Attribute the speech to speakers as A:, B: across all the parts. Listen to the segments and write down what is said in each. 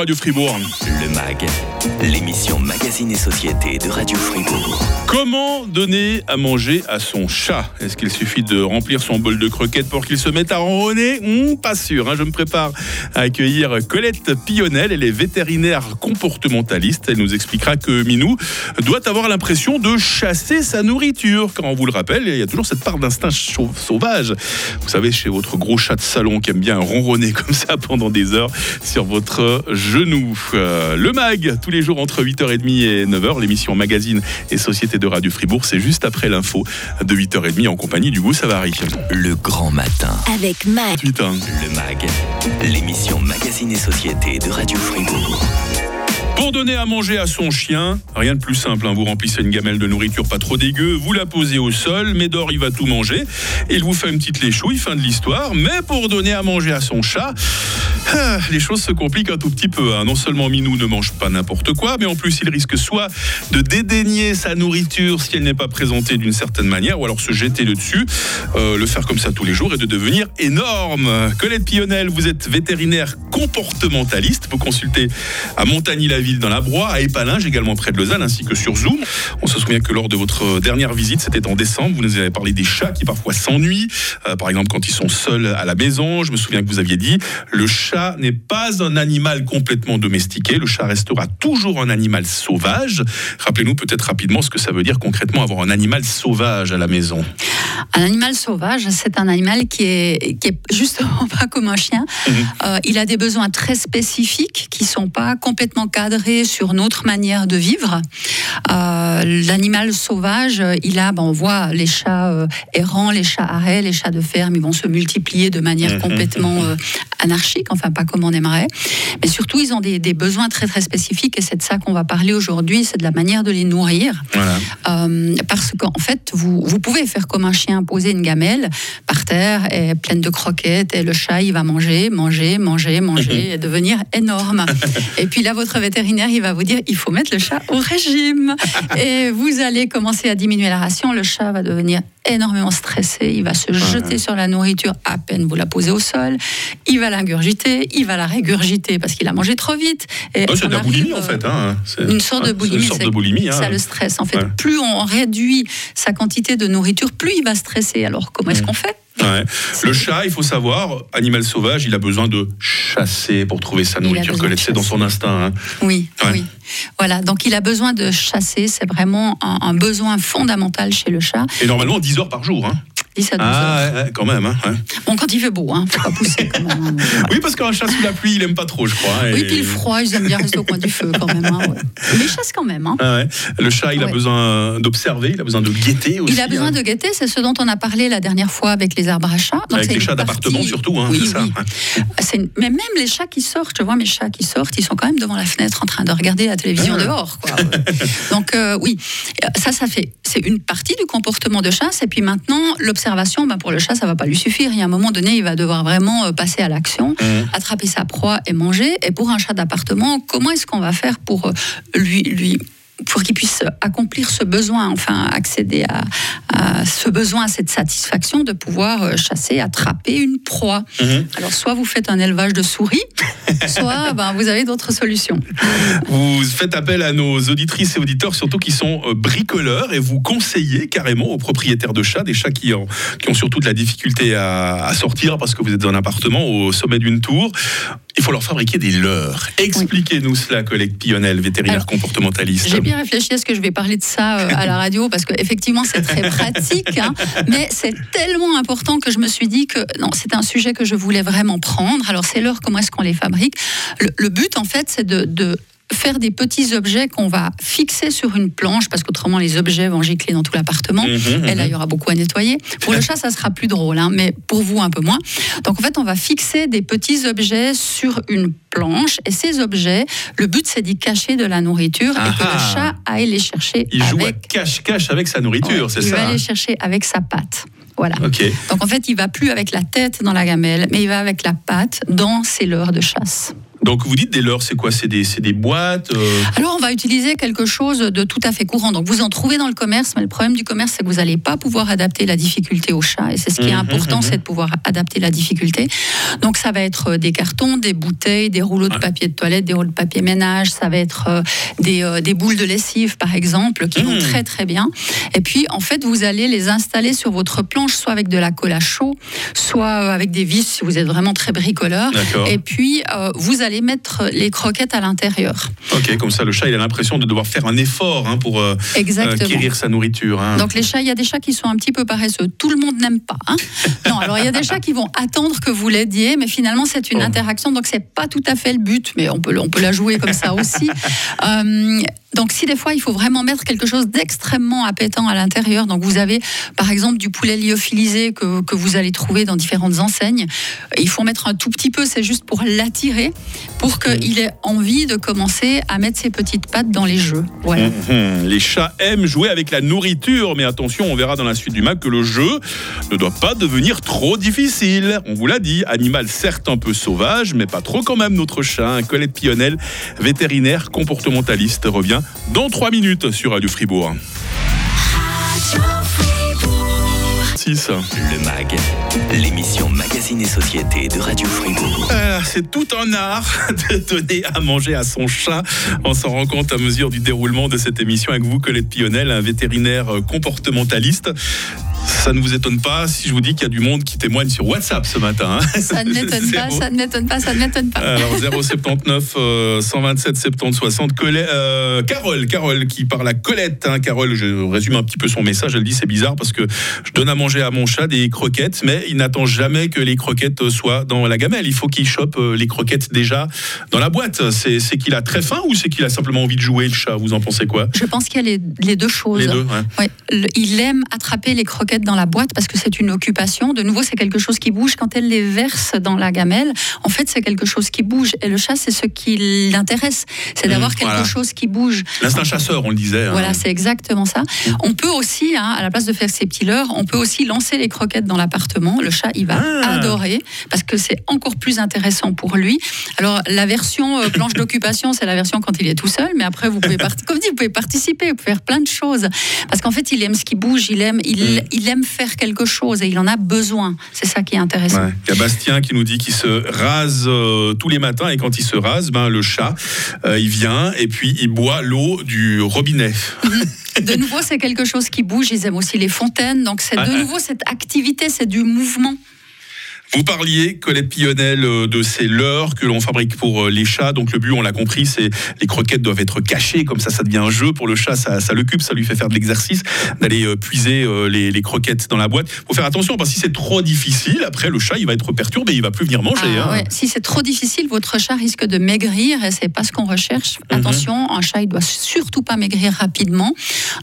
A: Radio Fribourg.
B: Le MAG, l'émission Magazine et Société de Radio Fribourg.
A: Comment donner à manger à son chat? Est-ce qu'il suffit de remplir son bol de croquettes pour qu'il se mette à ronronner? Hmm, Pas sûr. hein. Je me prépare à accueillir Colette Pionel. Elle est vétérinaire comportementaliste. Elle nous expliquera que Minou doit avoir l'impression de chasser sa nourriture. Quand on vous le rappelle, il y a toujours cette part d'instinct sauvage. Vous savez, chez votre gros chat de salon qui aime bien ronronner comme ça pendant des heures sur votre genou. Euh, le MAG, tous les jours entre 8h30 et 9h, l'émission Magazine et Société de Radio Fribourg, c'est juste après l'info de 8h30 en compagnie du Goût Savary.
B: Le grand matin.
C: Avec Mac.
A: Putain.
B: Le MAG, l'émission Magazine et Société de Radio Fribourg.
A: Pour donner à manger à son chien, rien de plus simple. hein. Vous remplissez une gamelle de nourriture pas trop dégueu, vous la posez au sol, Médor il va tout manger, et il vous fait une petite léchouille, fin de l'histoire. Mais pour donner à manger à son chat, les choses se compliquent un tout petit peu. hein. Non seulement Minou ne mange pas n'importe quoi, mais en plus il risque soit de dédaigner sa nourriture si elle n'est pas présentée d'une certaine manière, ou alors se jeter le dessus, euh, le faire comme ça tous les jours et de devenir énorme. Colette Pionel, vous êtes vétérinaire comportementaliste. Vous consultez à Montagny-la-Ville dans la Broye, à Épalinges, également près de Lausanne, ainsi que sur Zoom. On se souvient que lors de votre dernière visite, c'était en décembre, vous nous avez parlé des chats qui parfois s'ennuient, euh, par exemple quand ils sont seuls à la maison. Je me souviens que vous aviez dit, le chat n'est pas un animal complètement domestiqué, le chat restera toujours un animal sauvage. Rappelez-nous peut-être rapidement ce que ça veut dire concrètement avoir un animal sauvage à la maison.
D: Un animal sauvage, c'est un animal qui est, qui est justement pas comme un chien. Euh, il a des besoins très spécifiques qui sont pas complètement cadrés sur notre manière de vivre. Euh, L'animal sauvage, il a, ben, on voit les chats euh, errants, les chats arrêts, les chats de ferme, ils vont se multiplier de manière
A: Mhm.
D: complètement anarchique, enfin pas comme on aimerait. Mais surtout, ils ont des, des besoins très très spécifiques et c'est de ça qu'on va parler aujourd'hui, c'est de la manière de les nourrir.
A: Voilà.
D: Euh, parce qu'en fait, vous, vous pouvez faire comme un chien, poser une gamelle par terre, et pleine de croquettes, et le chat, il va manger, manger, manger, manger, et devenir énorme. et puis là, votre vétérinaire, il va vous dire, il faut mettre le chat au régime. et vous allez commencer à diminuer la ration, le chat va devenir énormément stressé, il va se jeter sur la nourriture à peine vous la posez au sol, il va l'ingurgiter, il va la régurgiter parce qu'il a mangé trop vite. Et
A: Oh, c'est de la boulimie en fait. Hein. C'est-
D: une sorte de
A: hein,
D: boulimie.
A: Une sorte de boulimie. hein.
D: Ça le stresse. En fait,
A: Ouais.
D: plus on réduit sa quantité de nourriture, plus il va stresser. Alors, comment est-ce qu'on fait?
A: Ouais. Le chat, il faut savoir, animal sauvage, il a besoin de chasser pour trouver sa nourriture. Colette, c'est dans son instinct. hein.
D: Oui,
A: Ouais.
D: oui. Voilà. Donc, il a besoin de chasser. C'est vraiment un, un besoin fondamental chez le chat.
A: Et normalement, 10 heures par jour. hein.
D: 10 à 12 heures.
A: Ah, quand même. hein, ouais.
D: Bon, quand il fait beau, hein, faut pas pousser quand même. hein. Voilà.
A: Oui, parce qu'un chat sous la pluie, il aime pas trop, je crois. hein,
D: Oui, puis le froid, ils aiment bien rester au coin du feu quand même. hein, ouais. Mais quand même. hein.
A: Ah ouais. Le chat, il a besoin d'observer, il a besoin de guetter aussi.
D: Il a besoin de guetter, c'est ce dont on a parlé la dernière fois avec les arbres à chats. Donc,
A: Avec les chats d'appartement
D: partie-
A: surtout, hein,
D: oui,
A: c'est ça.
D: oui. Mais même les chats qui sortent, je vois mes chats qui sortent, ils sont quand même devant la fenêtre en train de regarder la télévision
A: Ah.
D: dehors. quoi. Donc euh, oui, ça, ça fait, c'est une partie du comportement de chasse. Et puis maintenant, l'observation, ben, pour le chat, ça va pas lui suffire. Il y a un moment donné, il va devoir vraiment euh, passer à l'action,
A: Mhm.
D: attraper sa proie et manger. Et pour un chat d'appartement, comment est-ce qu'on va faire pour euh, lui, lui pour qu'il puisse accomplir ce besoin, enfin accéder à, à ce besoin, à cette satisfaction de pouvoir euh, chasser, attraper une proie.
A: Mhm.
D: Alors soit vous faites un élevage de souris, soit ben, vous avez d'autres solutions.
A: Vous faites appel à nos auditrices et auditeurs, surtout qui sont euh, bricoleurs, et vous conseillez carrément aux propriétaires de chats, des chats qui ont, qui ont surtout de la difficulté à, à sortir parce que vous êtes dans un appartement au sommet d'une tour. Il faut leur fabriquer des leurres. Expliquez-nous cela, collègue Pionel, vétérinaire
D: Alors,
A: comportementaliste.
D: J'ai bien réfléchi à ce que je vais parler de ça euh, à la radio parce qu'effectivement c'est très pratique, hein, mais c'est tellement important que je me suis dit que non, c'était un sujet que je voulais vraiment prendre. Alors c'est l'heure, comment est-ce qu'on les fabrique? Le, le but en fait c'est de, de faire des petits objets qu'on va fixer sur une planche parce qu'autrement les objets vont gicler dans tout l'appartement.
A: Mhm,
D: Et là, il y aura beaucoup à nettoyer. Pour le chat, ça sera plus drôle, hein, mais pour vous, un peu moins. Donc, en fait, on va fixer des petits objets sur une planche. Et ces objets, le but, c'est d'y cacher de la nourriture et que le chat aille les chercher
A: Il joue à
D: avec.
A: cache-cache avec sa nourriture,
D: Ouais,
A: c'est
D: il
A: ça
D: va
A: hein
D: les chercher avec sa patte. Voilà. Donc en fait, il va plus avec la tête dans la gamelle, mais il va avec la patte dans ses leurres de chasse.
A: Donc vous dites des leurres, c'est quoi? C'est des, des, boîtes euh?
D: Alors on va utiliser quelque chose de tout à fait courant. Donc vous en trouvez dans le commerce, mais le problème du commerce, c'est que vous n'allez pas pouvoir adapter la difficulté au chat. Et c'est ce qui est mmh, important, mmh, c'est de pouvoir adapter la difficulté. Donc ça va être des cartons, des bouteilles, des rouleaux de papier de toilette, des rouleaux de papier ménage, ça va être des, des boules de lessive par exemple, qui vont très très bien. Et puis en fait, vous allez les installer sur votre planche, soit avec de la colle à chaud, soit avec des vis si vous êtes vraiment très bricoleur. Et puis, euh, vous allez mettre les croquettes à l'intérieur.
A: Ok, comme ça, le chat, il a l'impression de devoir faire un effort hein, pour euh, euh sa nourriture. Hein.
D: Donc, les chats, il y a des chats qui sont un petit peu paresseux. Tout le monde n'aime pas. Hein. non, alors il y a des chats qui vont attendre que vous l'aidiez, mais finalement, c'est une oh. interaction, donc c'est pas tout à fait le but, mais on peut, on peut la jouer comme ça aussi. Euh, donc si des fois il faut vraiment mettre quelque chose d'extrêmement appétant à l'intérieur, donc vous avez par exemple du poulet lyophilisé que, que, vous allez trouver dans différentes enseignes, il faut mettre un tout petit peu, c'est juste pour l'attirer, pour qu'il ait envie de commencer à mettre ses petites pattes dans les jeux. Voilà. Hum,
A: hum. Les chats aiment jouer avec la nourriture, mais attention, on verra dans la suite du mag que le jeu ne doit pas devenir trop difficile. On vous l'a dit, animal certes un peu sauvage, mais pas trop quand même notre chat. Un Colette Pionnel, vétérinaire comportementaliste, revient dans 3 minutes sur Radio Fribourg.
B: Le MAG, l'émission Magazine et Société de Radio Fribourg.
A: Euh, c'est tout un art de donner à manger à son chat. On s'en rend compte à mesure du déroulement de cette émission avec vous, Colette Pionel, un vétérinaire comportementaliste. Ça ne vous étonne pas si je vous dis qu'il y a du monde qui témoigne sur WhatsApp ce matin.
D: Hein. ça ne m'étonne pas, ça ne m'étonne pas, ça ne m'étonne pas.
A: Alors 079 127 70 60. Carole, Carole qui parle à Colette. Hein. Carole, je résume un petit peu son message. Elle dit c'est bizarre parce que je donne à manger à mon chat des croquettes, mais il n'attend jamais que les croquettes soient dans la gamelle. Il faut qu'il chope euh, les croquettes déjà dans la boîte. C'est qu'il a très faim ou c'est qu'il a simplement envie de jouer le chat? Vous en pensez quoi?
D: Je pense qu'il y a les, deux choses.
A: Les deux,
D: ouais. il aime attraper les croquettes dans la boîte parce que c'est une occupation. De nouveau, c'est quelque chose qui bouge. Quand elle les verse dans la gamelle, en fait, c'est quelque chose qui bouge. Et le chat, c'est ce qui l'intéresse. C'est mmh, d'avoir quelque chose qui bouge.
A: L'instinct chasseur, on le disait.
D: Hein. Voilà, c'est exactement ça. Mmh. On peut aussi, hein, à la place de faire ses petits leurres, on peut aussi lancer les croquettes dans l'appartement. Le chat, il va ah. adorer parce que c'est encore plus intéressant pour lui. Alors, la version euh, planche d'occupation, c'est la version quand il est tout seul. Mais après, vous pouvez, comme dit, vous pouvez participer, vous pouvez faire plein de choses. Parce qu'en fait, il aime ce qui bouge, il aime, il, mmh. il aime faire quelque chose et il en a besoin. C'est ça qui est intéressant.
A: Il y a Bastien qui nous dit qu'il se rase euh, tous les matins et quand il se rase, ben, le chat, euh, il vient et puis il boit l'eau du robinet.
D: De nouveau, c'est quelque chose qui bouge. Ils aiment aussi les fontaines. Donc, c'est de nouveau cette activité, c'est du mouvement.
A: Vous parliez, Colette Pionel, euh, de ces leurres que l'on fabrique pour euh, les chats. Donc le but, on l'a compris, c'est les croquettes doivent être cachées. Comme ça, ça devient un jeu pour le chat. Ça, ça l'occupe, ça lui fait faire de l'exercice d'aller euh, puiser les, croquettes dans la boîte. Faut faire attention parce que si c'est trop difficile, après le chat, il va être perturbé, il va plus venir manger. Ah,
D: hein. Si c'est trop difficile, votre chat risque de maigrir et c'est pas ce qu'on recherche. Mhm. Attention, un chat, il doit surtout pas maigrir rapidement.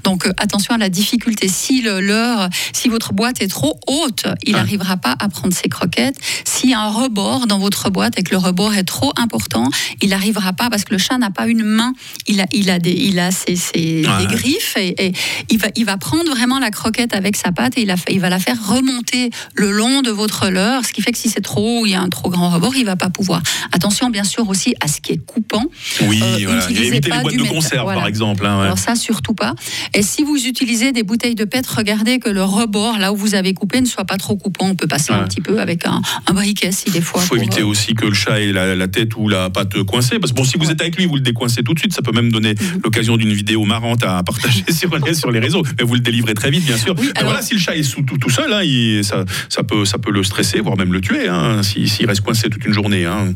D: Donc attention à la difficulté. Si le leurre, si votre boîte est trop haute, il ah. n'arrivera pas à prendre ses croquettes s'il y a un rebord dans votre boîte et que le rebord est trop important, il n'arrivera pas parce que le chat n'a pas une main, il a, il a, des, il a ses, des griffes et, il, va, il va prendre vraiment la croquette avec sa patte et il, a, il va la faire remonter le long de votre leurre, ce qui fait que si c'est trop haut, il y a un trop grand rebord, il va pas pouvoir. Attention bien sûr aussi à ce qui est coupant.
A: Oui, euh, voilà. Évitez les boîtes de conserve par exemple. Hein,
D: Alors ça surtout pas. Et si vous utilisez des bouteilles de PET, regardez que le rebord là où vous avez coupé ne soit pas trop coupant. On peut passer un petit peu avec un, briquet si des fois.
A: Il faut éviter euh, aussi que le chat ait la, tête ou la patte coincée. Parce que bon, si vous êtes avec lui, vous le décoincez tout de suite. Ça peut même donner mhm. l'occasion d'une vidéo marrante à partager sur, sur les réseaux. Mais vous le délivrez très vite, bien sûr. voilà, si le chat est sous, tout, tout seul, hein, ça, ça, peut, ça peut le stresser, voire même le tuer, hein, s'il reste coincé toute une journée. Hein.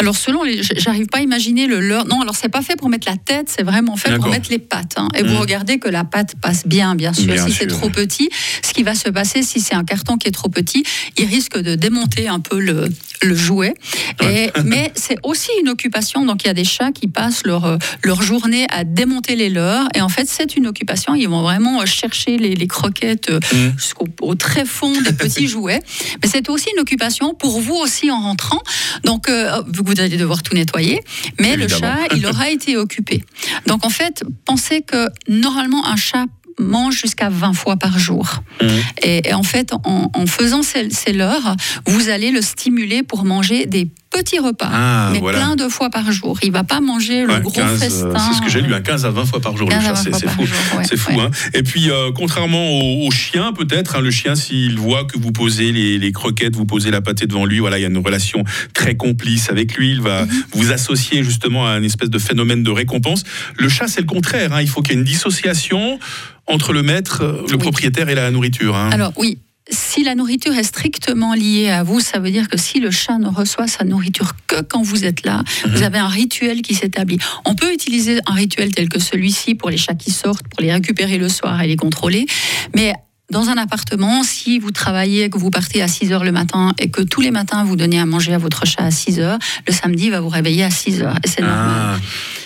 D: Alors selon les, j'arrive pas à imaginer le leur. Non, alors c'est pas fait pour mettre la tête, c'est vraiment fait pour mettre les pattes. Hein. Et vous mmh. regardez que la patte passe bien, bien sûr. si c'est trop petit, ce qui va se passer, si c'est un carton qui est trop petit, il risque de démonter un peu le, le jouet. Et, mais c'est aussi une occupation. Donc il y a des chats qui passent leur, leur journée à démonter les leurs. Et en fait, c'est une occupation. Ils vont vraiment chercher les, les croquettes euh, mmh. jusqu'au très fond des petits jouets. Mais c'est aussi une occupation pour vous aussi en rentrant. Donc euh, vous allez devoir tout nettoyer, mais le chat, il aura été occupé. Donc en fait, pensez que normalement un chat mange jusqu'à 20 fois par jour. Mmh. Et, en fait, en, faisant ces, ces leurres, vous allez le stimuler pour manger des petit repas,
A: Ah,
D: mais
A: voilà.
D: plein de fois par jour. Il va pas manger le
A: Ouais,
D: gros
A: 15, euh,
D: festin.
A: c'est ce que j'ai lu, un 15 à 20 fois par jour.
D: 15
A: le
D: à
A: chat,
D: 20
A: c'est fou.
D: ouais,
A: c'est fou.
D: ouais.
A: Hein. Et puis, euh, contrairement au, au chien, peut-être, hein, le chien, s'il voit que vous posez les, les croquettes, vous posez la pâtée devant lui, voilà, il y a une relation très complice avec lui. Il va
D: Mhm.
A: vous associer justement à une espèce de phénomène de récompense. Le chat, c'est le contraire. hein. Il faut qu'il y ait une dissociation entre le maître, le
D: Oui.
A: propriétaire et la nourriture. hein.
D: Alors oui, si la nourriture est strictement liée à vous, ça veut dire que si le chat ne reçoit sa nourriture que quand vous êtes là,
A: Mhm.
D: vous avez un rituel qui s'établit. On peut utiliser un rituel tel que celui-ci pour les chats qui sortent, pour les récupérer le soir et les contrôler, mais dans un appartement, si vous travaillez, que vous partez à 6 heures le matin et que tous les matins vous donnez à manger à votre chat à 6 heures, le samedi il va vous réveiller à 6 heures. Et c'est normal.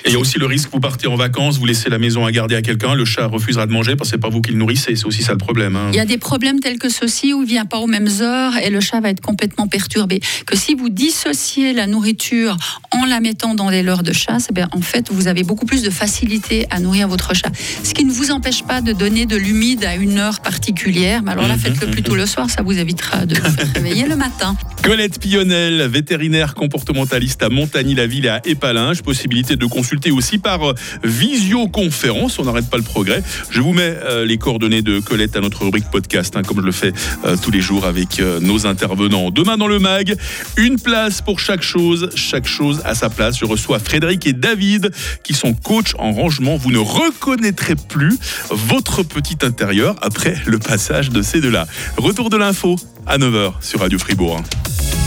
A: Et il y a aussi le risque, vous partez en vacances, vous laissez la maison à garder à quelqu'un, le chat refusera de manger parce que c'est pas vous qui le nourrissez, c'est aussi ça le problème. hein.
D: Il y a des problèmes tels que ceci où il vient pas aux mêmes heures et le chat va être complètement perturbé. Que si vous dissociez la nourriture en la mettant dans les leurres de chasse, eh bien, en fait, vous avez beaucoup plus de facilité à nourrir votre chat. Ce qui ne vous empêche pas de donner de l'humide à une heure particulière. Mais alors là,
A: Mhm,
D: faites-le plutôt le soir, ça vous évitera de vous faire réveiller le matin.
A: Colette Pillonnel, vétérinaire comportementaliste à Montagny-la-Ville et à Épalinges. Possibilité de consulter aussi par euh, visioconférence. On n'arrête pas le progrès. Je vous mets euh, les coordonnées de Colette à notre rubrique podcast, hein, comme je le fais euh, tous les jours avec nos intervenants. Demain dans le MAG, une place pour chaque chose, chaque chose à sa place. Je reçois Frédéric et David qui sont coachs en rangement. Vous ne reconnaîtrez plus votre petit intérieur après le passage de ces deux-là. Retour de l'info à 9h sur Radio Fribourg.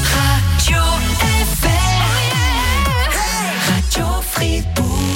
C: Radio. Radio Fribourg.